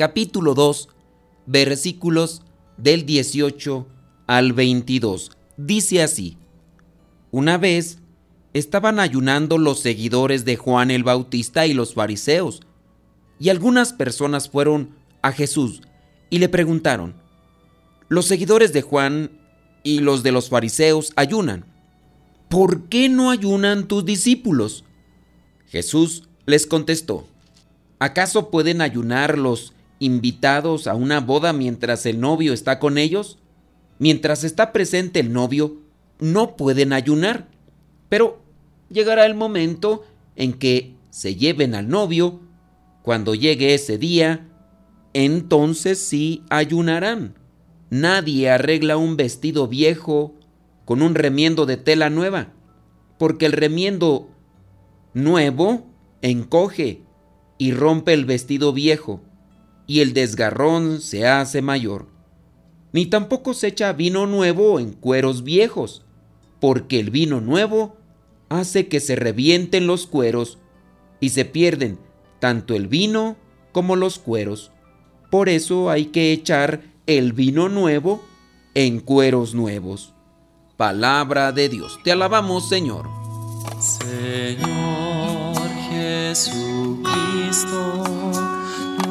capítulo 2, versículos del 18 al 22. Dice así, una vez estaban ayunando los seguidores de Juan el Bautista y los fariseos, y algunas personas fueron a Jesús y le preguntaron, los seguidores de Juan y los de los fariseos ayunan, ¿por qué no ayunan tus discípulos? Jesús les contestó, ¿acaso pueden ayunar los invitados a una boda mientras el novio está con ellos? Mientras está presente el novio, no pueden ayunar. Pero llegará el momento en que se lleven al novio. Cuando llegue ese día, entonces sí ayunarán. Nadie arregla un vestido viejo con un remiendo de tela nueva, porque el remiendo nuevo encoge y rompe el vestido viejo, y el desgarrón se hace mayor. Ni tampoco se echa vino nuevo en cueros viejos, porque el vino nuevo hace que se revienten los cueros y se pierden tanto el vino como los cueros. Por eso hay que echar el vino nuevo en cueros nuevos. Palabra de Dios. Te alabamos, Señor. Señor Jesucristo,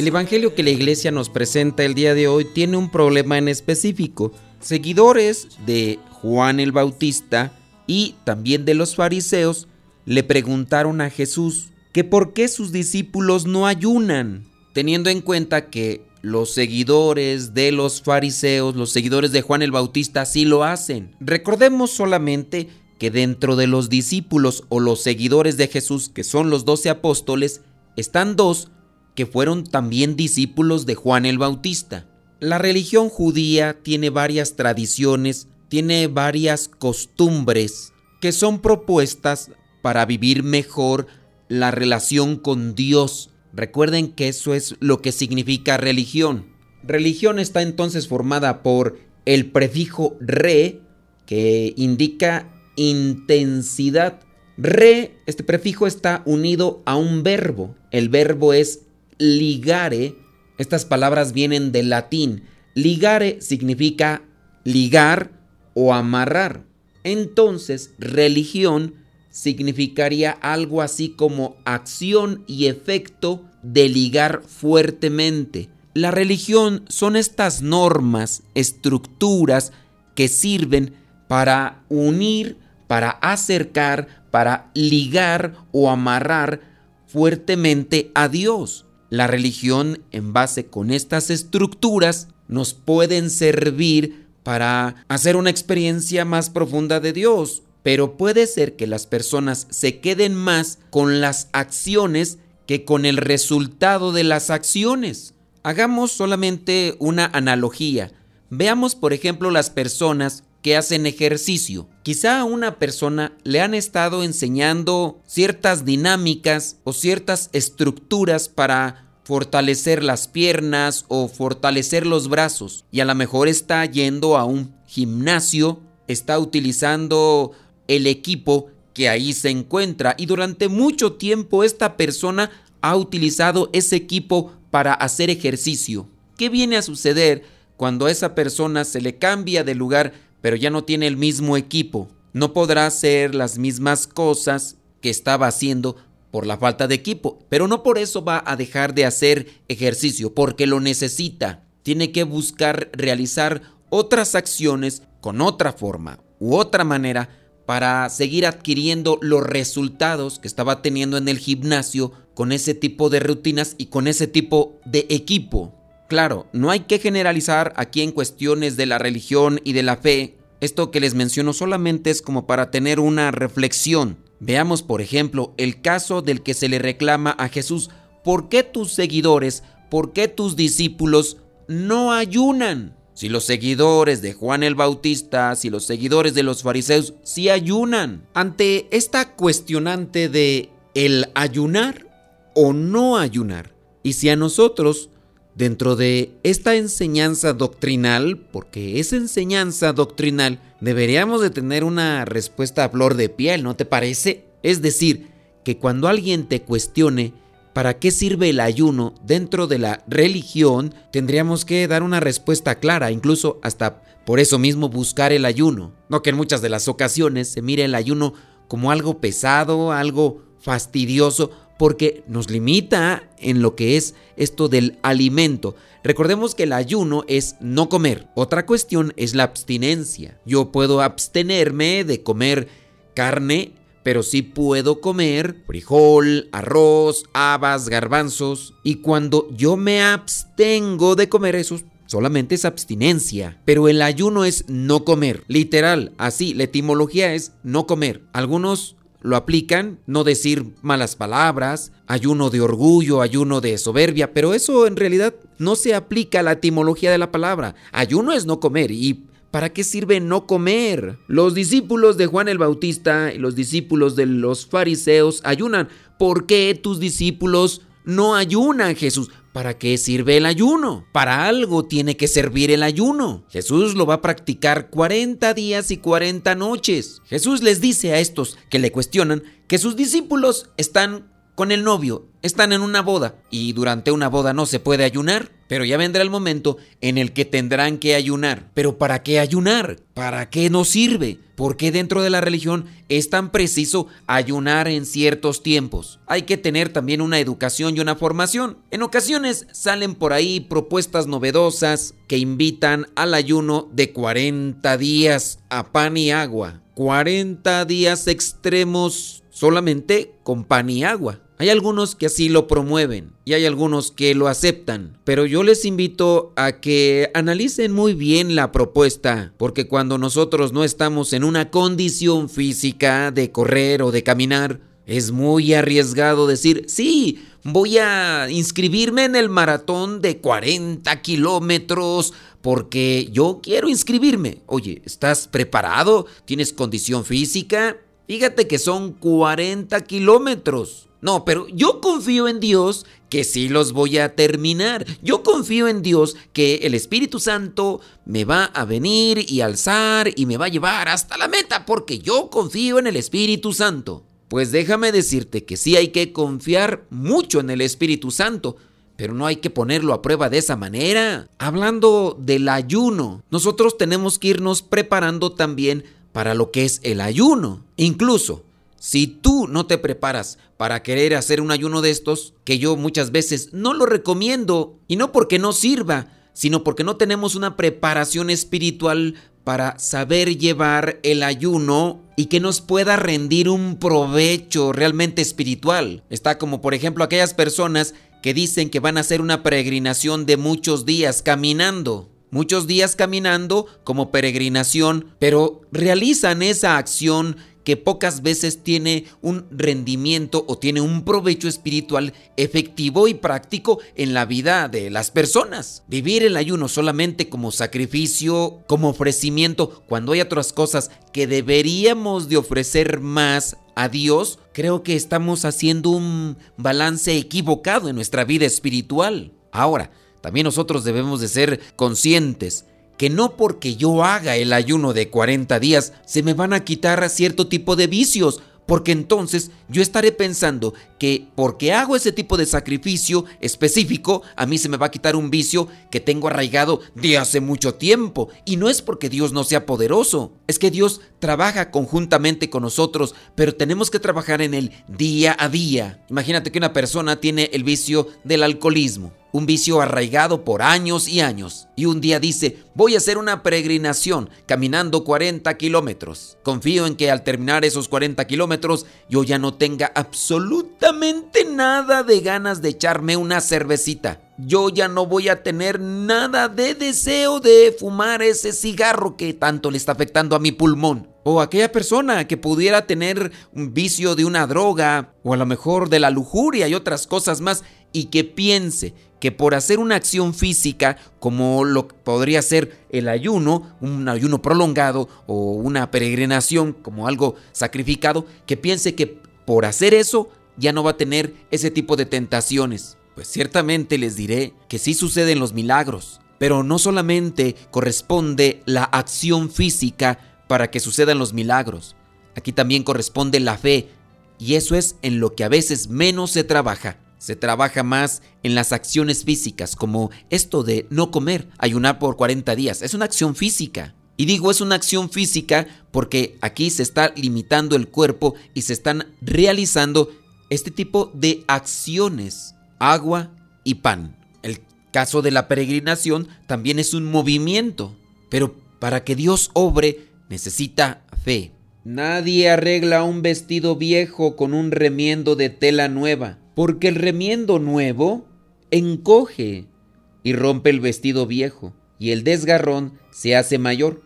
El Evangelio que la iglesia nos presenta el día de hoy tiene un problema en específico. Seguidores de Juan el Bautista y también de los fariseos le preguntaron a Jesús que por qué sus discípulos no ayunan, teniendo en cuenta que los seguidores de los fariseos, los seguidores de Juan el Bautista sí lo hacen. Recordemos solamente que dentro de los discípulos o los seguidores de Jesús, que son los doce apóstoles, están dos que fueron también discípulos de Juan el Bautista. La religión judía tiene varias tradiciones, tiene varias costumbres que son propuestas para vivir mejor la relación con Dios. Recuerden que eso es lo que significa religión. Religión está entonces formada por el prefijo re, que indica intensidad. Re, este prefijo está unido a un verbo. El verbo es ligare. Estas palabras vienen del latín. Ligare significa ligar o amarrar. Entonces, religión significaría algo así como acción y efecto de ligar fuertemente. La religión son estas normas, estructuras que sirven para unir, para acercar, para ligar o amarrar fuertemente a Dios. La religión en base con estas estructuras nos pueden servir para hacer una experiencia más profunda de Dios, pero puede ser que las personas se queden más con las acciones que con el resultado de las acciones. Hagamos solamente una analogía. Veamos, por ejemplo, las personas que hacen ejercicio. Quizá a una persona le han estado enseñando ciertas dinámicas o ciertas estructuras para fortalecer las piernas o fortalecer los brazos y a lo mejor está yendo a un gimnasio está utilizando el equipo que ahí se encuentra y durante mucho tiempo esta persona ha utilizado ese equipo para hacer ejercicio. ¿Qué viene a suceder cuando a esa persona se le cambia de lugar pero ya no tiene el mismo equipo? No podrá hacer las mismas cosas que estaba haciendo por la falta de equipo, pero no por eso va a dejar de hacer ejercicio, porque lo necesita. Tiene que buscar realizar otras acciones con otra forma u otra manera para seguir adquiriendo los resultados que estaba teniendo en el gimnasio con ese tipo de rutinas y con ese tipo de equipo. Claro, no hay que generalizar aquí en cuestiones de la religión y de la fe. Esto que les menciono solamente es como para tener una reflexión. Veamos, por ejemplo, el caso del que se le reclama a Jesús, ¿por qué tus seguidores, por qué tus discípulos no ayunan? Si los seguidores de Juan el Bautista, si los seguidores de los fariseos sí ayunan. Ante esta cuestionante de el ayunar o no ayunar. Y si a nosotros, dentro de esta enseñanza doctrinal, porque es enseñanza doctrinal, deberíamos de tener una respuesta a flor de piel, ¿no te parece? Es decir, que cuando alguien te cuestione, ¿Para qué sirve el ayuno dentro de la religión? Tendríamos que dar una respuesta clara, incluso hasta por eso mismo buscar el ayuno. No que en muchas de las ocasiones se mire el ayuno como algo pesado, algo fastidioso, porque nos limita en lo que es esto del alimento. Recordemos que el ayuno es no comer. Otra cuestión es la abstinencia. Yo puedo abstenerme de comer carne pero sí puedo comer frijol, arroz, habas, garbanzos. Y cuando yo me abstengo de comer esos, solamente es abstinencia. Pero el ayuno es no comer. Literal, así, la etimología es no comer. Algunos lo aplican, no decir malas palabras, ayuno de orgullo, ayuno de soberbia, pero eso en realidad no se aplica a la etimología de la palabra. Ayuno es no comer y ¿Para qué sirve no comer? Los discípulos de Juan el Bautista y los discípulos de los fariseos ayunan. ¿Por qué tus discípulos no ayunan, Jesús? ¿Para qué sirve el ayuno? Para algo tiene que servir el ayuno. Jesús lo va a practicar 40 días y 40 noches. Jesús les dice a estos que le cuestionan que sus discípulos están con el novio, están en una boda y durante una boda no se puede ayunar, pero ya vendrá el momento en el que tendrán que ayunar. ¿Pero para qué ayunar? ¿Para qué nos sirve? ¿Por qué dentro de la religión es tan preciso ayunar en ciertos tiempos? Hay que tener también una educación y una formación. En ocasiones salen por ahí propuestas novedosas que invitan al ayuno de 40 días a pan y agua. 40 días extremos solamente con pan y agua. Hay algunos que así lo promueven y hay algunos que lo aceptan, pero yo les invito a que analicen muy bien la propuesta, porque cuando nosotros no estamos en una condición física de correr o de caminar, es muy arriesgado decir, sí, voy a inscribirme en el maratón de 40 kilómetros porque yo quiero inscribirme. Oye, ¿estás preparado? ¿Tienes condición física? Fíjate que son 40 kilómetros. No, pero yo confío en Dios que sí los voy a terminar. Yo confío en Dios que el Espíritu Santo me va a venir y alzar y me va a llevar hasta la meta porque yo confío en el Espíritu Santo. Pues déjame decirte que sí hay que confiar mucho en el Espíritu Santo, pero no hay que ponerlo a prueba de esa manera. Hablando del ayuno, nosotros tenemos que irnos preparando también para lo que es el ayuno. Incluso si tú no te preparas para querer hacer un ayuno de estos, que yo muchas veces no lo recomiendo, y no porque no sirva, sino porque no tenemos una preparación espiritual para saber llevar el ayuno y que nos pueda rendir un provecho realmente espiritual. Está como por ejemplo aquellas personas que dicen que van a hacer una peregrinación de muchos días caminando. Muchos días caminando como peregrinación, pero realizan esa acción que pocas veces tiene un rendimiento o tiene un provecho espiritual efectivo y práctico en la vida de las personas. Vivir el ayuno solamente como sacrificio, como ofrecimiento, cuando hay otras cosas que deberíamos de ofrecer más a Dios, creo que estamos haciendo un balance equivocado en nuestra vida espiritual. Ahora, también nosotros debemos de ser conscientes que no porque yo haga el ayuno de 40 días se me van a quitar cierto tipo de vicios, porque entonces yo estaré pensando que porque hago ese tipo de sacrificio específico, a mí se me va a quitar un vicio que tengo arraigado de hace mucho tiempo. Y no es porque Dios no sea poderoso, es que Dios trabaja conjuntamente con nosotros, pero tenemos que trabajar en el día a día. Imagínate que una persona tiene el vicio del alcoholismo un vicio arraigado por años y años. Y un día dice, voy a hacer una peregrinación caminando 40 kilómetros. Confío en que al terminar esos 40 kilómetros yo ya no tenga absolutamente nada de ganas de echarme una cervecita. Yo ya no voy a tener nada de deseo de fumar ese cigarro que tanto le está afectando a mi pulmón. O aquella persona que pudiera tener un vicio de una droga o a lo mejor de la lujuria y otras cosas más y que piense que por hacer una acción física como lo podría ser el ayuno, un ayuno prolongado o una peregrinación como algo sacrificado, que piense que por hacer eso ya no va a tener ese tipo de tentaciones. Pues ciertamente les diré que sí suceden los milagros, pero no solamente corresponde la acción física para que sucedan los milagros, aquí también corresponde la fe, y eso es en lo que a veces menos se trabaja. Se trabaja más en las acciones físicas, como esto de no comer, ayunar por 40 días. Es una acción física. Y digo es una acción física porque aquí se está limitando el cuerpo y se están realizando este tipo de acciones, agua y pan. El caso de la peregrinación también es un movimiento, pero para que Dios obre necesita fe. Nadie arregla un vestido viejo con un remiendo de tela nueva porque el remiendo nuevo encoge y rompe el vestido viejo, y el desgarrón se hace mayor.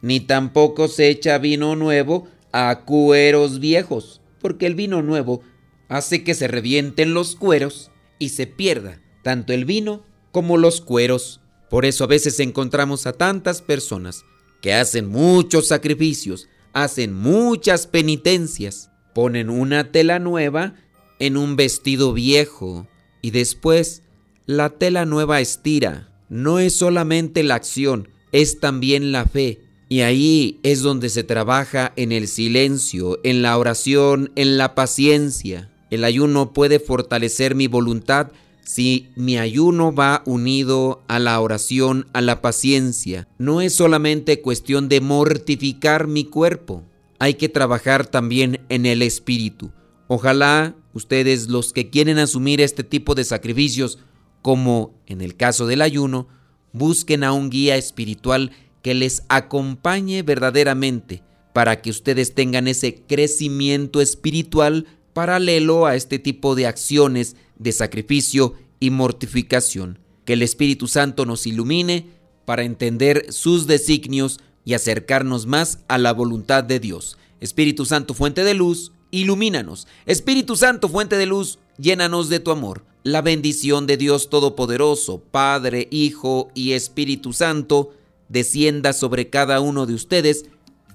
Ni tampoco se echa vino nuevo a cueros viejos, porque el vino nuevo hace que se revienten los cueros y se pierda tanto el vino como los cueros. Por eso a veces encontramos a tantas personas que hacen muchos sacrificios, hacen muchas penitencias, ponen una tela nueva en un vestido viejo y después la tela nueva estira. No es solamente la acción, es también la fe. Y ahí es donde se trabaja en el silencio, en la oración, en la paciencia. El ayuno puede fortalecer mi voluntad si mi ayuno va unido a la oración, a la paciencia. No es solamente cuestión de mortificar mi cuerpo, hay que trabajar también en el espíritu. Ojalá ustedes los que quieren asumir este tipo de sacrificios, como en el caso del ayuno, busquen a un guía espiritual que les acompañe verdaderamente para que ustedes tengan ese crecimiento espiritual paralelo a este tipo de acciones de sacrificio y mortificación. Que el Espíritu Santo nos ilumine para entender sus designios y acercarnos más a la voluntad de Dios. Espíritu Santo, fuente de luz, ilumínanos. Espíritu Santo, fuente de luz, llénanos de tu amor. La bendición de Dios Todopoderoso, Padre, Hijo y Espíritu Santo, descienda sobre cada uno de ustedes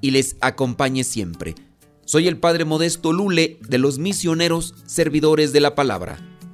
y les acompañe siempre. Soy el Padre Modesto Lule de los misioneros servidores de la palabra.